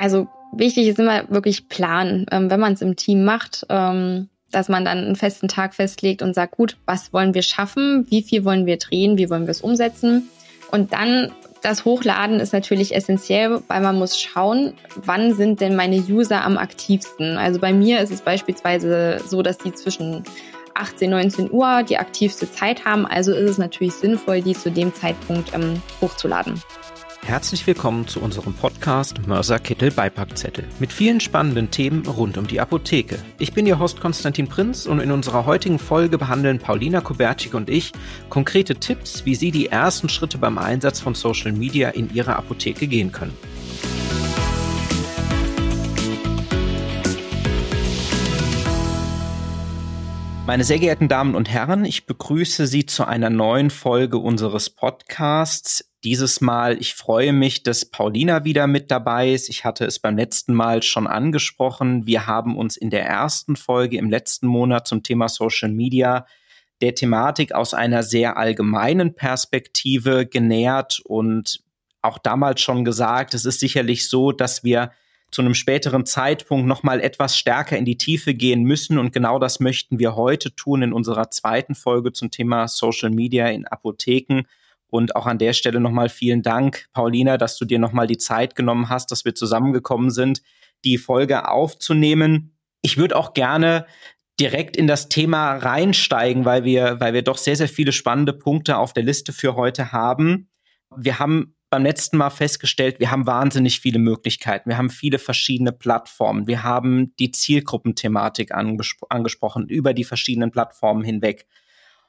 Also wichtig ist immer wirklich planen, ähm, wenn man es im Team macht, ähm, dass man dann einen festen Tag festlegt und sagt, gut, was wollen wir schaffen, wie viel wollen wir drehen, wie wollen wir es umsetzen. Und dann das Hochladen ist natürlich essentiell, weil man muss schauen, wann sind denn meine User am aktivsten. Also bei mir ist es beispielsweise so, dass die zwischen 18, 19 Uhr die aktivste Zeit haben. Also ist es natürlich sinnvoll, die zu dem Zeitpunkt ähm, hochzuladen. Herzlich willkommen zu unserem Podcast Mörser Kittel Beipackzettel mit vielen spannenden Themen rund um die Apotheke. Ich bin Ihr Host Konstantin Prinz und in unserer heutigen Folge behandeln Paulina Kubertschik und ich konkrete Tipps, wie Sie die ersten Schritte beim Einsatz von Social Media in Ihrer Apotheke gehen können. Meine sehr geehrten Damen und Herren, ich begrüße Sie zu einer neuen Folge unseres Podcasts. Dieses Mal, ich freue mich, dass Paulina wieder mit dabei ist. Ich hatte es beim letzten Mal schon angesprochen. Wir haben uns in der ersten Folge im letzten Monat zum Thema Social Media der Thematik aus einer sehr allgemeinen Perspektive genähert und auch damals schon gesagt, es ist sicherlich so, dass wir zu einem späteren Zeitpunkt noch mal etwas stärker in die Tiefe gehen müssen und genau das möchten wir heute tun in unserer zweiten Folge zum Thema Social Media in Apotheken. Und auch an der Stelle nochmal vielen Dank, Paulina, dass du dir nochmal die Zeit genommen hast, dass wir zusammengekommen sind, die Folge aufzunehmen. Ich würde auch gerne direkt in das Thema reinsteigen, weil wir, weil wir doch sehr, sehr viele spannende Punkte auf der Liste für heute haben. Wir haben beim letzten Mal festgestellt, wir haben wahnsinnig viele Möglichkeiten. Wir haben viele verschiedene Plattformen. Wir haben die Zielgruppenthematik angespro angesprochen über die verschiedenen Plattformen hinweg.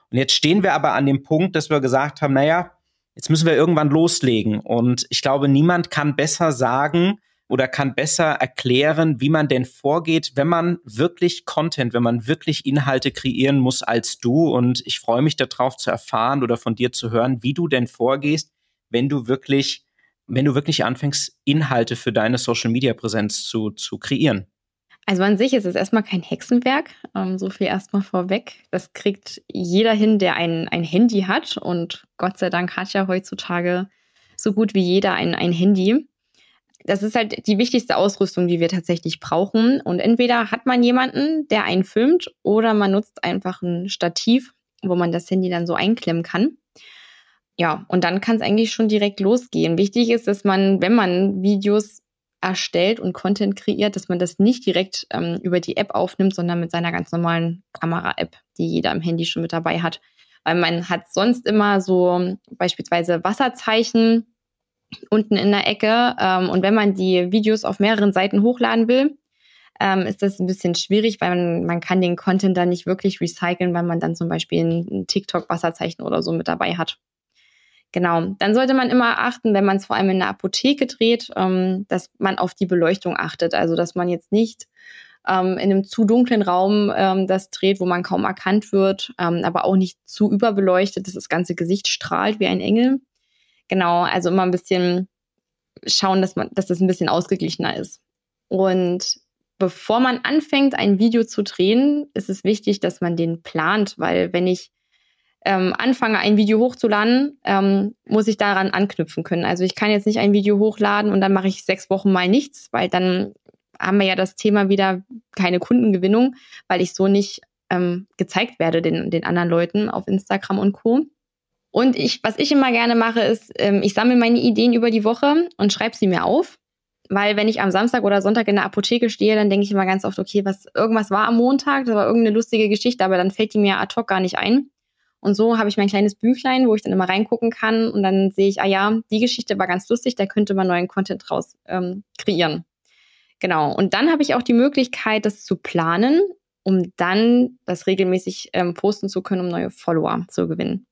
Und jetzt stehen wir aber an dem Punkt, dass wir gesagt haben, naja, jetzt müssen wir irgendwann loslegen. Und ich glaube, niemand kann besser sagen oder kann besser erklären, wie man denn vorgeht, wenn man wirklich Content, wenn man wirklich Inhalte kreieren muss als du. Und ich freue mich darauf zu erfahren oder von dir zu hören, wie du denn vorgehst, wenn du wirklich, wenn du wirklich anfängst, Inhalte für deine Social Media Präsenz zu, zu kreieren? Also an sich ist es erstmal kein Hexenwerk, ähm, so viel erstmal vorweg. Das kriegt jeder hin, der ein, ein Handy hat. Und Gott sei Dank hat ja heutzutage so gut wie jeder ein, ein Handy. Das ist halt die wichtigste Ausrüstung, die wir tatsächlich brauchen. Und entweder hat man jemanden, der einen filmt, oder man nutzt einfach ein Stativ, wo man das Handy dann so einklemmen kann ja, und dann kann es eigentlich schon direkt losgehen. Wichtig ist, dass man, wenn man Videos erstellt und Content kreiert, dass man das nicht direkt ähm, über die App aufnimmt, sondern mit seiner ganz normalen Kamera-App, die jeder am Handy schon mit dabei hat. Weil man hat sonst immer so beispielsweise Wasserzeichen unten in der Ecke. Ähm, und wenn man die Videos auf mehreren Seiten hochladen will, ähm, ist das ein bisschen schwierig, weil man, man kann den Content dann nicht wirklich recyceln, weil man dann zum Beispiel ein TikTok-Wasserzeichen oder so mit dabei hat. Genau, dann sollte man immer achten, wenn man es vor allem in der Apotheke dreht, ähm, dass man auf die Beleuchtung achtet. Also dass man jetzt nicht ähm, in einem zu dunklen Raum ähm, das dreht, wo man kaum erkannt wird, ähm, aber auch nicht zu überbeleuchtet, dass das ganze Gesicht strahlt wie ein Engel. Genau, also immer ein bisschen schauen, dass man, dass das ein bisschen ausgeglichener ist. Und bevor man anfängt, ein Video zu drehen, ist es wichtig, dass man den plant, weil wenn ich ähm, anfange, ein Video hochzuladen, ähm, muss ich daran anknüpfen können. Also ich kann jetzt nicht ein Video hochladen und dann mache ich sechs Wochen mal nichts, weil dann haben wir ja das Thema wieder keine Kundengewinnung, weil ich so nicht ähm, gezeigt werde den, den anderen Leuten auf Instagram und Co. Und ich, was ich immer gerne mache, ist, ähm, ich sammle meine Ideen über die Woche und schreibe sie mir auf. Weil wenn ich am Samstag oder Sonntag in der Apotheke stehe, dann denke ich immer ganz oft, okay, was irgendwas war am Montag, das war irgendeine lustige Geschichte, aber dann fällt die mir ad hoc gar nicht ein. Und so habe ich mein kleines Büchlein, wo ich dann immer reingucken kann und dann sehe ich, ah ja, die Geschichte war ganz lustig, da könnte man neuen Content draus ähm, kreieren. Genau. Und dann habe ich auch die Möglichkeit, das zu planen, um dann das regelmäßig ähm, posten zu können, um neue Follower zu gewinnen.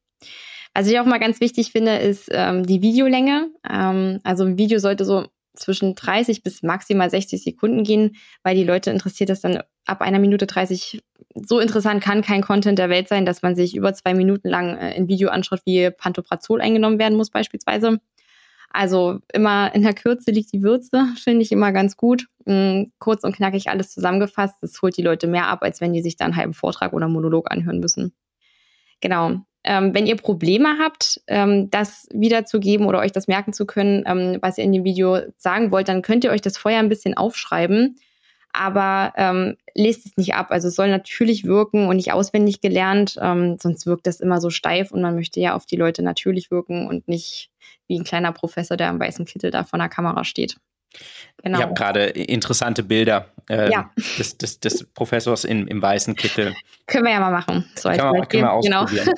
Was ich auch mal ganz wichtig finde, ist ähm, die Videolänge. Ähm, also ein Video sollte so zwischen 30 bis maximal 60 Sekunden gehen, weil die Leute interessiert das dann ab einer Minute 30. So interessant kann kein Content der Welt sein, dass man sich über zwei Minuten lang äh, ein Video anschaut, wie Pantoprazol eingenommen werden muss beispielsweise. Also immer in der Kürze liegt die Würze, finde ich immer ganz gut. Mm, kurz und knackig alles zusammengefasst. Das holt die Leute mehr ab, als wenn die sich dann einen halben Vortrag oder Monolog anhören müssen. Genau. Ähm, wenn ihr Probleme habt, ähm, das wiederzugeben oder euch das merken zu können, ähm, was ihr in dem Video sagen wollt, dann könnt ihr euch das vorher ein bisschen aufschreiben. Aber ähm, lest es nicht ab. Also es soll natürlich wirken und nicht auswendig gelernt, ähm, sonst wirkt das immer so steif und man möchte ja auf die Leute natürlich wirken und nicht wie ein kleiner Professor, der am weißen Kittel da vor der Kamera steht. Genau. Ich habe gerade interessante Bilder äh, ja. des, des, des, Professors in, im weißen Kittel. können wir ja mal machen. So können, wir, können wir genau. ausprobieren.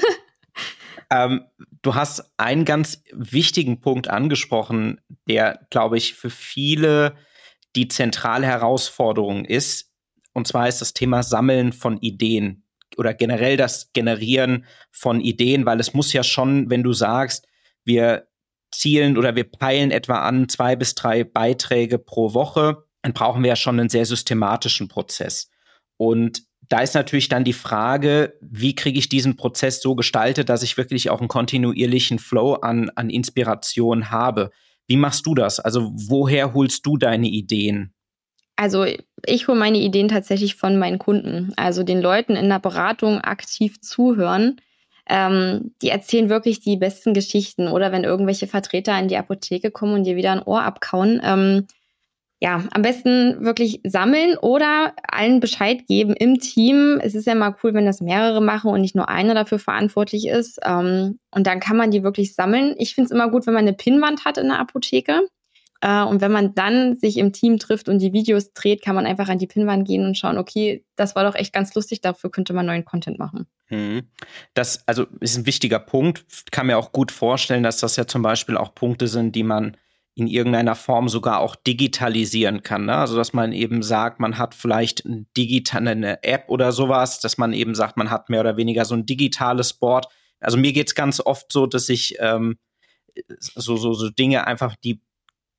Genau. ähm, du hast einen ganz wichtigen Punkt angesprochen, der, glaube ich, für viele die zentrale Herausforderung ist. Und zwar ist das Thema Sammeln von Ideen oder generell das Generieren von Ideen, weil es muss ja schon, wenn du sagst, wir zielen oder wir peilen etwa an zwei bis drei Beiträge pro Woche, dann brauchen wir ja schon einen sehr systematischen Prozess. Und da ist natürlich dann die Frage, wie kriege ich diesen Prozess so gestaltet, dass ich wirklich auch einen kontinuierlichen Flow an, an Inspiration habe. Wie machst du das? Also woher holst du deine Ideen? Also ich hole meine Ideen tatsächlich von meinen Kunden, also den Leuten in der Beratung aktiv zuhören ähm, die erzählen wirklich die besten Geschichten. Oder wenn irgendwelche Vertreter in die Apotheke kommen und dir wieder ein Ohr abkauen, ähm, ja, am besten wirklich sammeln oder allen Bescheid geben im Team. Es ist ja mal cool, wenn das mehrere machen und nicht nur einer dafür verantwortlich ist. Ähm, und dann kann man die wirklich sammeln. Ich finde es immer gut, wenn man eine Pinnwand hat in der Apotheke. Äh, und wenn man dann sich im Team trifft und die Videos dreht, kann man einfach an die Pinnwand gehen und schauen, okay, das war doch echt ganz lustig, dafür könnte man neuen Content machen. Mhm. Das also ist ein wichtiger Punkt. Kann mir auch gut vorstellen, dass das ja zum Beispiel auch Punkte sind, die man in irgendeiner Form sogar auch digitalisieren kann. Ne? Also dass man eben sagt, man hat vielleicht eine App oder sowas, dass man eben sagt, man hat mehr oder weniger so ein digitales Board. Also mir geht es ganz oft so, dass ich ähm, so, so, so Dinge einfach, die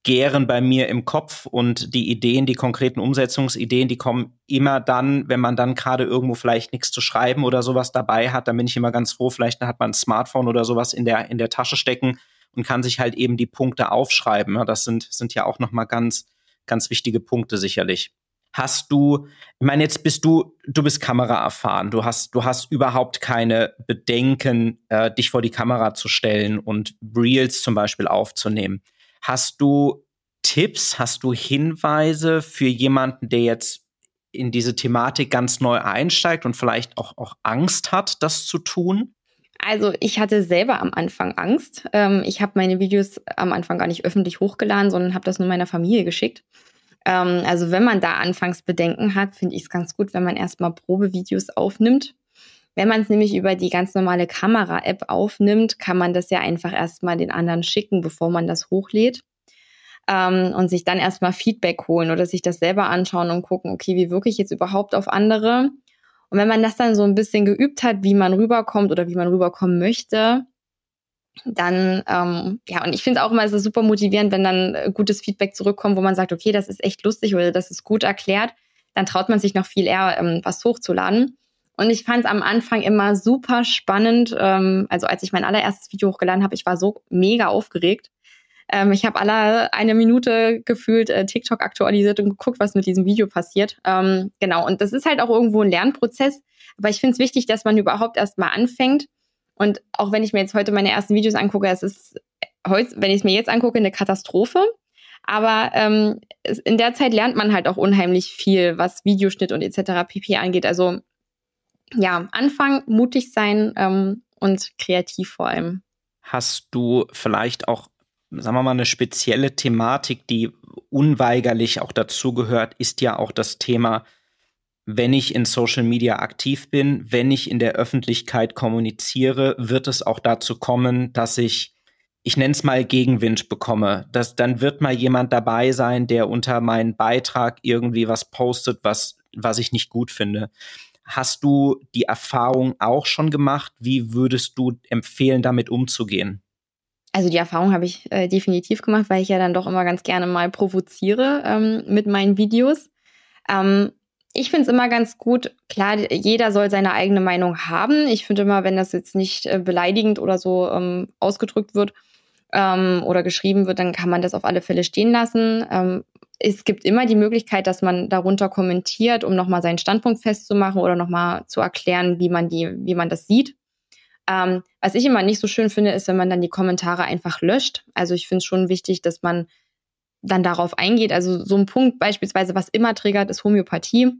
gären bei mir im Kopf und die Ideen, die konkreten Umsetzungsideen, die kommen immer dann, wenn man dann gerade irgendwo vielleicht nichts zu schreiben oder sowas dabei hat, dann bin ich immer ganz froh, vielleicht hat man ein Smartphone oder sowas in der, in der Tasche stecken und kann sich halt eben die Punkte aufschreiben. Das sind, sind ja auch nochmal ganz, ganz wichtige Punkte sicherlich. Hast du, ich meine, jetzt bist du, du bist Kamera erfahren, du hast, du hast überhaupt keine Bedenken, äh, dich vor die Kamera zu stellen und Reels zum Beispiel aufzunehmen. Hast du Tipps, hast du Hinweise für jemanden, der jetzt in diese Thematik ganz neu einsteigt und vielleicht auch, auch Angst hat, das zu tun? Also ich hatte selber am Anfang Angst. Ähm, ich habe meine Videos am Anfang gar nicht öffentlich hochgeladen, sondern habe das nur meiner Familie geschickt. Ähm, also wenn man da anfangs Bedenken hat, finde ich es ganz gut, wenn man erstmal Probevideos aufnimmt. Wenn man es nämlich über die ganz normale Kamera-App aufnimmt, kann man das ja einfach erstmal den anderen schicken, bevor man das hochlädt. Ähm, und sich dann erstmal Feedback holen oder sich das selber anschauen und gucken, okay, wie wirke ich jetzt überhaupt auf andere? Und wenn man das dann so ein bisschen geübt hat, wie man rüberkommt oder wie man rüberkommen möchte, dann, ähm, ja, und ich finde auch immer, es ist super motivierend, wenn dann äh, gutes Feedback zurückkommt, wo man sagt, okay, das ist echt lustig oder das ist gut erklärt, dann traut man sich noch viel eher, ähm, was hochzuladen. Und ich fand es am Anfang immer super spannend. Ähm, also als ich mein allererstes Video hochgeladen habe, ich war so mega aufgeregt. Ähm, ich habe alle eine Minute gefühlt äh, TikTok aktualisiert und geguckt, was mit diesem Video passiert. Ähm, genau, und das ist halt auch irgendwo ein Lernprozess. Aber ich finde es wichtig, dass man überhaupt erst mal anfängt. Und auch wenn ich mir jetzt heute meine ersten Videos angucke, es ist heute, wenn ich es mir jetzt angucke, eine Katastrophe. Aber ähm, in der Zeit lernt man halt auch unheimlich viel, was Videoschnitt und etc. pp angeht. Also ja, anfangen, mutig sein ähm, und kreativ vor allem. Hast du vielleicht auch, sagen wir mal, eine spezielle Thematik, die unweigerlich auch dazugehört, ist ja auch das Thema, wenn ich in Social Media aktiv bin, wenn ich in der Öffentlichkeit kommuniziere, wird es auch dazu kommen, dass ich, ich nenne es mal Gegenwind bekomme. Dass, dann wird mal jemand dabei sein, der unter meinen Beitrag irgendwie was postet, was, was ich nicht gut finde. Hast du die Erfahrung auch schon gemacht? Wie würdest du empfehlen, damit umzugehen? Also die Erfahrung habe ich äh, definitiv gemacht, weil ich ja dann doch immer ganz gerne mal provoziere ähm, mit meinen Videos. Ähm, ich finde es immer ganz gut, klar, jeder soll seine eigene Meinung haben. Ich finde immer, wenn das jetzt nicht äh, beleidigend oder so ähm, ausgedrückt wird ähm, oder geschrieben wird, dann kann man das auf alle Fälle stehen lassen. Ähm, es gibt immer die Möglichkeit, dass man darunter kommentiert, um nochmal seinen Standpunkt festzumachen oder nochmal zu erklären, wie man die, wie man das sieht. Ähm, was ich immer nicht so schön finde, ist, wenn man dann die Kommentare einfach löscht. Also ich finde es schon wichtig, dass man dann darauf eingeht. Also so ein Punkt beispielsweise, was immer triggert, ist Homöopathie.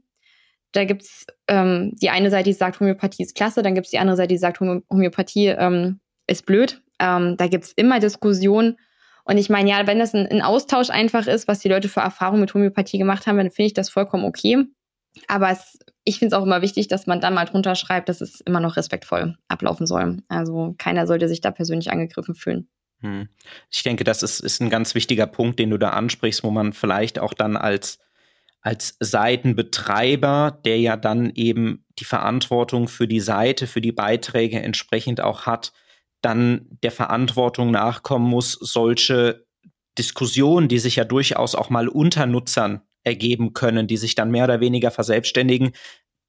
Da gibt's ähm, die eine Seite, die sagt, Homöopathie ist klasse, dann gibt's die andere Seite, die sagt, Homöopathie ähm, ist blöd. Ähm, da gibt's immer Diskussionen. Und ich meine, ja, wenn das ein, ein, Austausch einfach ist, was die Leute für Erfahrungen mit Homöopathie gemacht haben, dann finde ich das vollkommen okay. Aber es, ich finde es auch immer wichtig, dass man dann mal drunter schreibt, dass es immer noch respektvoll ablaufen soll. Also keiner sollte sich da persönlich angegriffen fühlen. Hm. Ich denke, das ist, ist ein ganz wichtiger Punkt, den du da ansprichst, wo man vielleicht auch dann als, als Seitenbetreiber, der ja dann eben die Verantwortung für die Seite, für die Beiträge entsprechend auch hat, dann der Verantwortung nachkommen muss, solche Diskussionen, die sich ja durchaus auch mal unter Nutzern ergeben können, die sich dann mehr oder weniger verselbstständigen.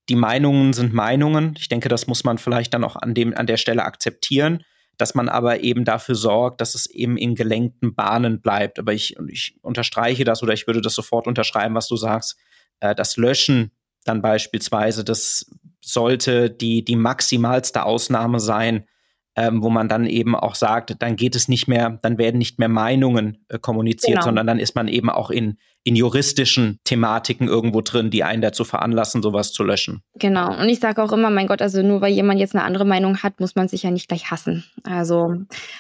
Die Meinungen sind Meinungen. Ich denke, das muss man vielleicht dann auch an, dem, an der Stelle akzeptieren dass man aber eben dafür sorgt, dass es eben in gelenkten Bahnen bleibt. Aber ich, ich unterstreiche das oder ich würde das sofort unterschreiben, was du sagst. Äh, das Löschen dann beispielsweise, das sollte die, die maximalste Ausnahme sein, ähm, wo man dann eben auch sagt, dann geht es nicht mehr, dann werden nicht mehr Meinungen äh, kommuniziert, genau. sondern dann ist man eben auch in, in juristischen Thematiken irgendwo drin, die einen dazu veranlassen, sowas zu löschen. Genau. Und ich sage auch immer, mein Gott, also nur weil jemand jetzt eine andere Meinung hat, muss man sich ja nicht gleich hassen. Also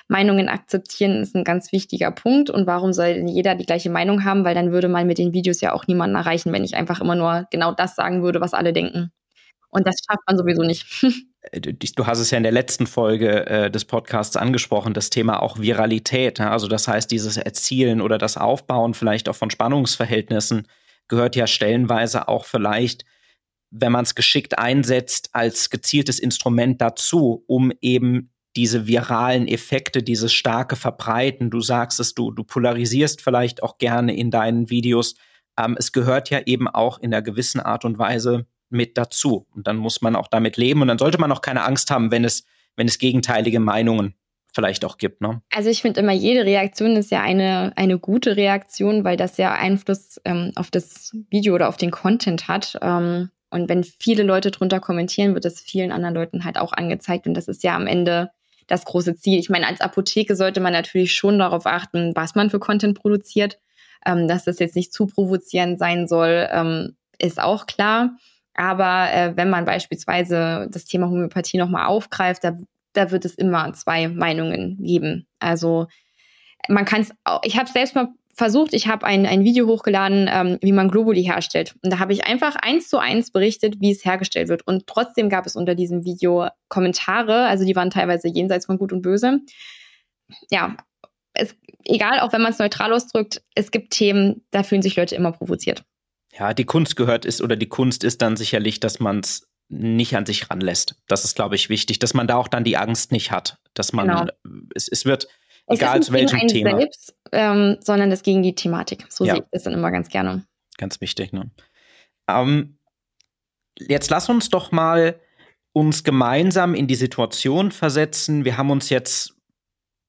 Meinungen akzeptieren ist ein ganz wichtiger Punkt. Und warum soll jeder die gleiche Meinung haben? Weil dann würde man mit den Videos ja auch niemanden erreichen, wenn ich einfach immer nur genau das sagen würde, was alle denken. Und das schafft man sowieso nicht. Äh, du hast es ja in der letzten Folge äh, des Podcasts angesprochen, das Thema auch Viralität. Ja? Also das heißt, dieses Erzielen oder das Aufbauen vielleicht auch von Spannungsverhältnissen gehört ja stellenweise auch vielleicht, wenn man es geschickt einsetzt, als gezieltes Instrument dazu, um eben diese viralen Effekte, dieses starke Verbreiten, du sagst es, du, du polarisierst vielleicht auch gerne in deinen Videos. Ähm, es gehört ja eben auch in einer gewissen Art und Weise mit dazu. Und dann muss man auch damit leben und dann sollte man auch keine Angst haben, wenn es, wenn es gegenteilige Meinungen vielleicht auch gibt. Ne? Also ich finde immer, jede Reaktion ist ja eine, eine gute Reaktion, weil das ja Einfluss ähm, auf das Video oder auf den Content hat. Ähm, und wenn viele Leute drunter kommentieren, wird es vielen anderen Leuten halt auch angezeigt. Und das ist ja am Ende das große Ziel. Ich meine, als Apotheke sollte man natürlich schon darauf achten, was man für Content produziert. Ähm, dass das jetzt nicht zu provozierend sein soll, ähm, ist auch klar. Aber äh, wenn man beispielsweise das Thema Homöopathie nochmal aufgreift, da, da wird es immer zwei Meinungen geben. Also man kann es, ich habe selbst mal versucht, ich habe ein, ein Video hochgeladen, ähm, wie man Globuli herstellt. Und da habe ich einfach eins zu eins berichtet, wie es hergestellt wird. Und trotzdem gab es unter diesem Video Kommentare, also die waren teilweise jenseits von Gut und Böse. Ja, es, egal, auch wenn man es neutral ausdrückt, es gibt Themen, da fühlen sich Leute immer provoziert. Ja, die Kunst gehört ist oder die Kunst ist dann sicherlich, dass man es nicht an sich ranlässt. Das ist, glaube ich, wichtig, dass man da auch dann die Angst nicht hat, dass man genau. es, es wird es egal zu welchem Thema, selbst, ähm, sondern das gegen die Thematik. So ja. sehe ich das dann immer ganz gerne. Ganz wichtig. Ne? Ähm, jetzt lass uns doch mal uns gemeinsam in die Situation versetzen. Wir haben uns jetzt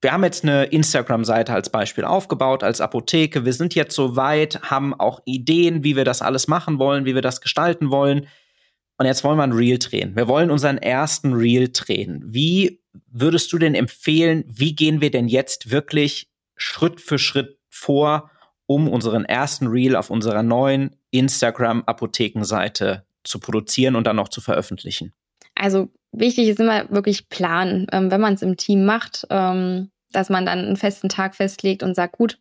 wir haben jetzt eine Instagram-Seite als Beispiel aufgebaut, als Apotheke. Wir sind jetzt so weit, haben auch Ideen, wie wir das alles machen wollen, wie wir das gestalten wollen. Und jetzt wollen wir ein Reel drehen. Wir wollen unseren ersten Reel drehen. Wie würdest du denn empfehlen, wie gehen wir denn jetzt wirklich Schritt für Schritt vor, um unseren ersten Reel auf unserer neuen Instagram-Apothekenseite zu produzieren und dann auch zu veröffentlichen? Also wichtig ist immer wirklich planen. Ähm, wenn man es im Team macht, ähm, dass man dann einen festen Tag festlegt und sagt, gut,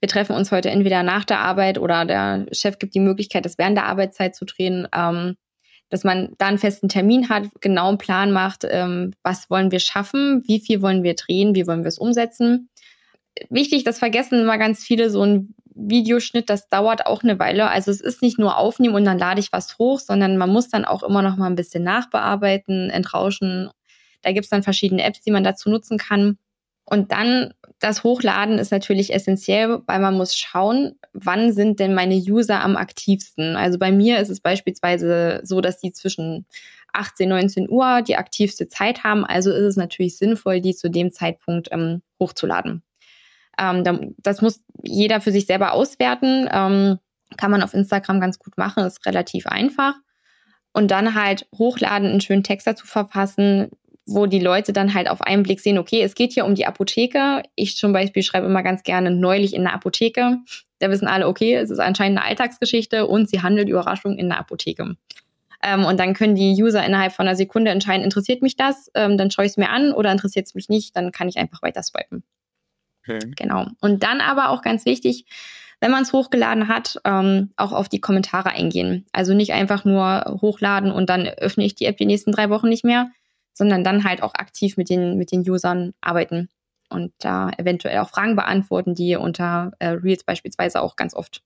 wir treffen uns heute entweder nach der Arbeit oder der Chef gibt die Möglichkeit, das während der Arbeitszeit zu drehen, ähm, dass man da einen festen Termin hat, genau einen Plan macht, ähm, was wollen wir schaffen, wie viel wollen wir drehen, wie wollen wir es umsetzen. Wichtig, das vergessen immer ganz viele, so ein Videoschnitt, das dauert auch eine Weile. Also es ist nicht nur aufnehmen und dann lade ich was hoch, sondern man muss dann auch immer noch mal ein bisschen nachbearbeiten, entrauschen. Da gibt es dann verschiedene Apps, die man dazu nutzen kann. Und dann das Hochladen ist natürlich essentiell, weil man muss schauen, wann sind denn meine User am aktivsten. Also bei mir ist es beispielsweise so, dass die zwischen 18, 19 Uhr die aktivste Zeit haben. Also ist es natürlich sinnvoll, die zu dem Zeitpunkt ähm, hochzuladen. Ähm, das muss jeder für sich selber auswerten. Ähm, kann man auf Instagram ganz gut machen, ist relativ einfach. Und dann halt hochladen, einen schönen Text dazu verfassen, wo die Leute dann halt auf einen Blick sehen, okay, es geht hier um die Apotheke. Ich zum Beispiel schreibe immer ganz gerne neulich in der Apotheke. Da wissen alle, okay, es ist anscheinend eine Alltagsgeschichte und sie handelt Überraschung in der Apotheke. Ähm, und dann können die User innerhalb von einer Sekunde entscheiden, interessiert mich das, ähm, dann schaue ich es mir an oder interessiert es mich nicht, dann kann ich einfach weiter swipen. Okay. Genau. Und dann aber auch ganz wichtig, wenn man es hochgeladen hat, ähm, auch auf die Kommentare eingehen. Also nicht einfach nur hochladen und dann öffne ich die App die nächsten drei Wochen nicht mehr, sondern dann halt auch aktiv mit den, mit den Usern arbeiten und da eventuell auch Fragen beantworten, die unter äh, Reels beispielsweise auch ganz oft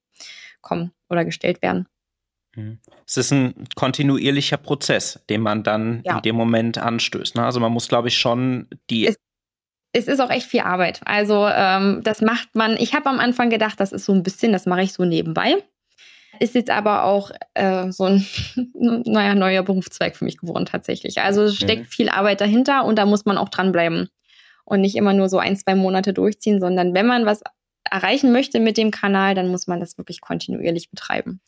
kommen oder gestellt werden. Mhm. Es ist ein kontinuierlicher Prozess, den man dann ja. in dem Moment anstößt. Ne? Also man muss, glaube ich, schon die. Es, es, ist auch echt viel Arbeit. Also ähm, das macht man. Ich habe am Anfang gedacht, das ist so ein bisschen, das mache ich so nebenbei. Ist jetzt aber auch äh, so ein naja, neuer Berufszweig für mich geworden tatsächlich. Also es steckt mhm. viel Arbeit dahinter und da muss man auch dranbleiben und nicht immer nur so ein, zwei Monate durchziehen, sondern wenn man was erreichen möchte mit dem Kanal, dann muss man das wirklich kontinuierlich betreiben.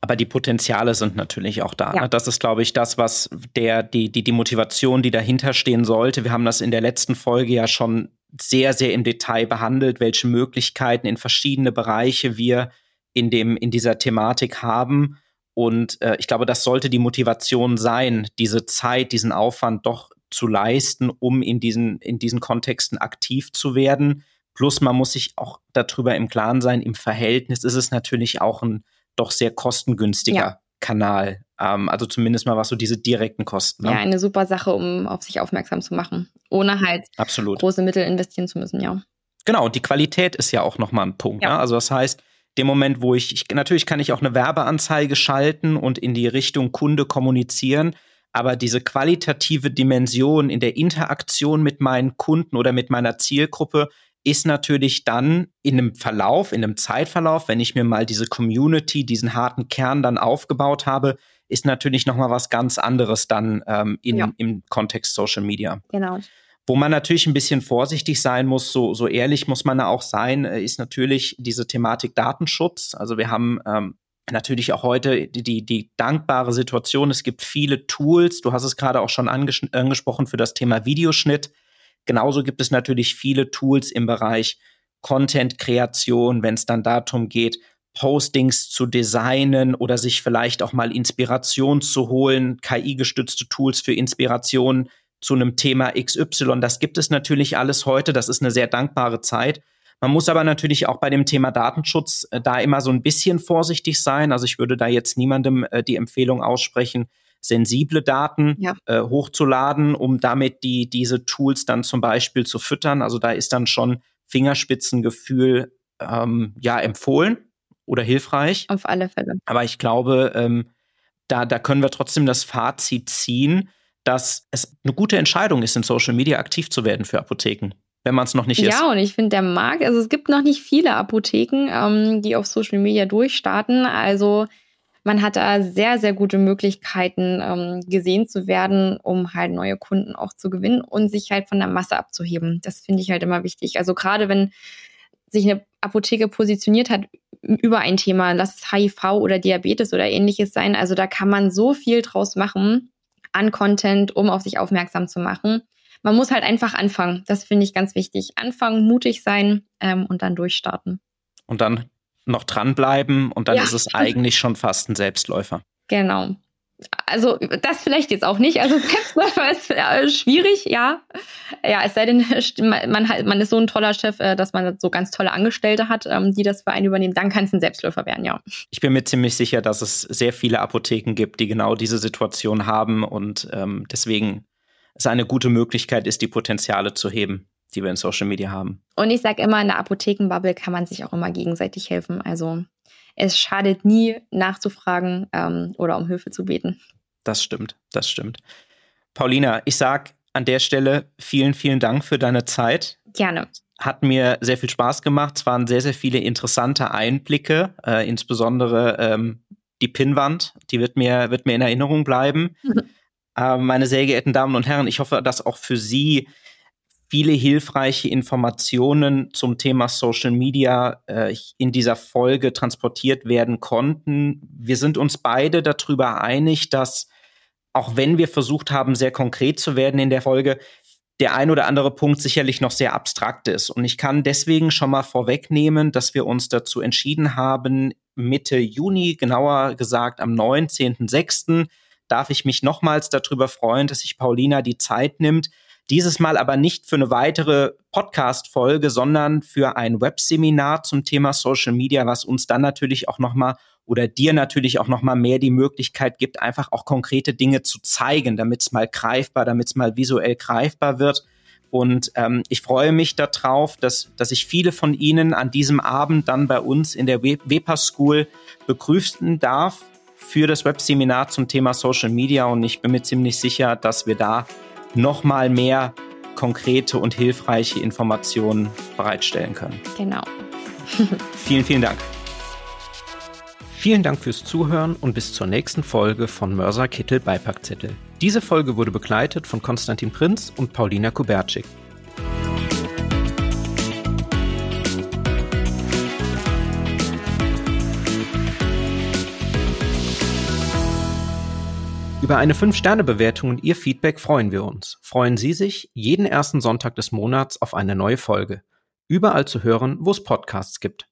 Aber die Potenziale sind natürlich auch da. Ja. Ne? Das ist, glaube ich, das, was der, die, die, die Motivation, die dahinter stehen sollte. Wir haben das in der letzten Folge ja schon sehr, sehr im Detail behandelt, welche Möglichkeiten in verschiedene Bereiche wir in, dem, in dieser Thematik haben. Und äh, ich glaube, das sollte die Motivation sein, diese Zeit, diesen Aufwand doch zu leisten, um in diesen, in diesen Kontexten aktiv zu werden. Plus man muss sich auch darüber im Klaren sein, im Verhältnis ist es natürlich auch ein doch sehr kostengünstiger ja. Kanal. Ähm, also zumindest mal was so diese direkten Kosten. Ne? Ja, eine super Sache, um auf sich aufmerksam zu machen, ohne halt Absolut. große Mittel investieren zu müssen, ja. Genau, und die Qualität ist ja auch nochmal ein Punkt. Ja. Ne? Also das heißt, dem Moment, wo ich, ich, natürlich kann ich auch eine Werbeanzeige schalten und in die Richtung Kunde kommunizieren, aber diese qualitative Dimension in der Interaktion mit meinen Kunden oder mit meiner Zielgruppe, ist natürlich dann in einem Verlauf, in einem Zeitverlauf, wenn ich mir mal diese Community, diesen harten Kern dann aufgebaut habe, ist natürlich noch mal was ganz anderes dann ähm, in, ja. im Kontext Social Media. Genau. Wo man natürlich ein bisschen vorsichtig sein muss, so, so ehrlich muss man da auch sein, äh, ist natürlich diese Thematik Datenschutz. Also wir haben ähm, natürlich auch heute die, die, die dankbare Situation, es gibt viele Tools, du hast es gerade auch schon anges angesprochen für das Thema Videoschnitt. Genauso gibt es natürlich viele Tools im Bereich Content-Kreation, wenn es dann darum geht, Postings zu designen oder sich vielleicht auch mal Inspiration zu holen, KI-gestützte Tools für Inspiration zu einem Thema XY. Das gibt es natürlich alles heute. Das ist eine sehr dankbare Zeit. Man muss aber natürlich auch bei dem Thema Datenschutz äh, da immer so ein bisschen vorsichtig sein. Also ich würde da jetzt niemandem äh, die Empfehlung aussprechen, sensible Daten ja. äh, hochzuladen, um damit die, diese Tools dann zum Beispiel zu füttern. Also da ist dann schon Fingerspitzengefühl ähm, ja empfohlen oder hilfreich. Auf alle Fälle. Aber ich glaube, ähm, da, da können wir trotzdem das Fazit ziehen, dass es eine gute Entscheidung ist, in Social Media aktiv zu werden für Apotheken wenn man es noch nicht ja, ist. Ja, und ich finde, der Markt, also es gibt noch nicht viele Apotheken, ähm, die auf Social Media durchstarten. Also man hat da sehr, sehr gute Möglichkeiten, ähm, gesehen zu werden, um halt neue Kunden auch zu gewinnen und sich halt von der Masse abzuheben. Das finde ich halt immer wichtig. Also gerade wenn sich eine Apotheke positioniert hat über ein Thema, lass es HIV oder Diabetes oder ähnliches sein. Also da kann man so viel draus machen an Content, um auf sich aufmerksam zu machen. Man muss halt einfach anfangen. Das finde ich ganz wichtig. Anfangen, mutig sein ähm, und dann durchstarten. Und dann noch dranbleiben und dann ja. ist es eigentlich schon fast ein Selbstläufer. Genau. Also das vielleicht jetzt auch nicht. Also Selbstläufer ist äh, schwierig, ja. Ja, es sei denn, man, halt, man ist so ein toller Chef, äh, dass man so ganz tolle Angestellte hat, ähm, die das für einen übernehmen. Dann kann es ein Selbstläufer werden, ja. Ich bin mir ziemlich sicher, dass es sehr viele Apotheken gibt, die genau diese Situation haben und ähm, deswegen es eine gute Möglichkeit ist, die Potenziale zu heben die wir in Social Media haben. Und ich sage immer, in der Apothekenbubble kann man sich auch immer gegenseitig helfen. Also es schadet nie, nachzufragen ähm, oder um Hilfe zu beten. Das stimmt, das stimmt. Paulina, ich sage an der Stelle vielen, vielen Dank für deine Zeit. Gerne. Hat mir sehr viel Spaß gemacht. Es waren sehr, sehr viele interessante Einblicke, äh, insbesondere ähm, die Pinnwand, die wird mir, wird mir in Erinnerung bleiben. äh, meine sehr geehrten Damen und Herren, ich hoffe, dass auch für Sie viele hilfreiche Informationen zum Thema Social Media äh, in dieser Folge transportiert werden konnten. Wir sind uns beide darüber einig, dass auch wenn wir versucht haben, sehr konkret zu werden in der Folge, der ein oder andere Punkt sicherlich noch sehr abstrakt ist. Und ich kann deswegen schon mal vorwegnehmen, dass wir uns dazu entschieden haben, Mitte Juni, genauer gesagt am 19.06., darf ich mich nochmals darüber freuen, dass sich Paulina die Zeit nimmt, dieses Mal aber nicht für eine weitere Podcast-Folge, sondern für ein Webseminar zum Thema Social Media, was uns dann natürlich auch nochmal oder dir natürlich auch nochmal mehr die Möglichkeit gibt, einfach auch konkrete Dinge zu zeigen, damit es mal greifbar, damit es mal visuell greifbar wird. Und ähm, ich freue mich darauf, dass, dass ich viele von Ihnen an diesem Abend dann bei uns in der WEPA School begrüßen darf für das Webseminar zum Thema Social Media. Und ich bin mir ziemlich sicher, dass wir da nochmal mehr konkrete und hilfreiche Informationen bereitstellen können. Genau. vielen, vielen Dank. Vielen Dank fürs Zuhören und bis zur nächsten Folge von Mörser Kittel Beipackzettel. Diese Folge wurde begleitet von Konstantin Prinz und Paulina Kubertschik. Über eine 5-Sterne-Bewertung und Ihr Feedback freuen wir uns. Freuen Sie sich jeden ersten Sonntag des Monats auf eine neue Folge. Überall zu hören, wo es Podcasts gibt.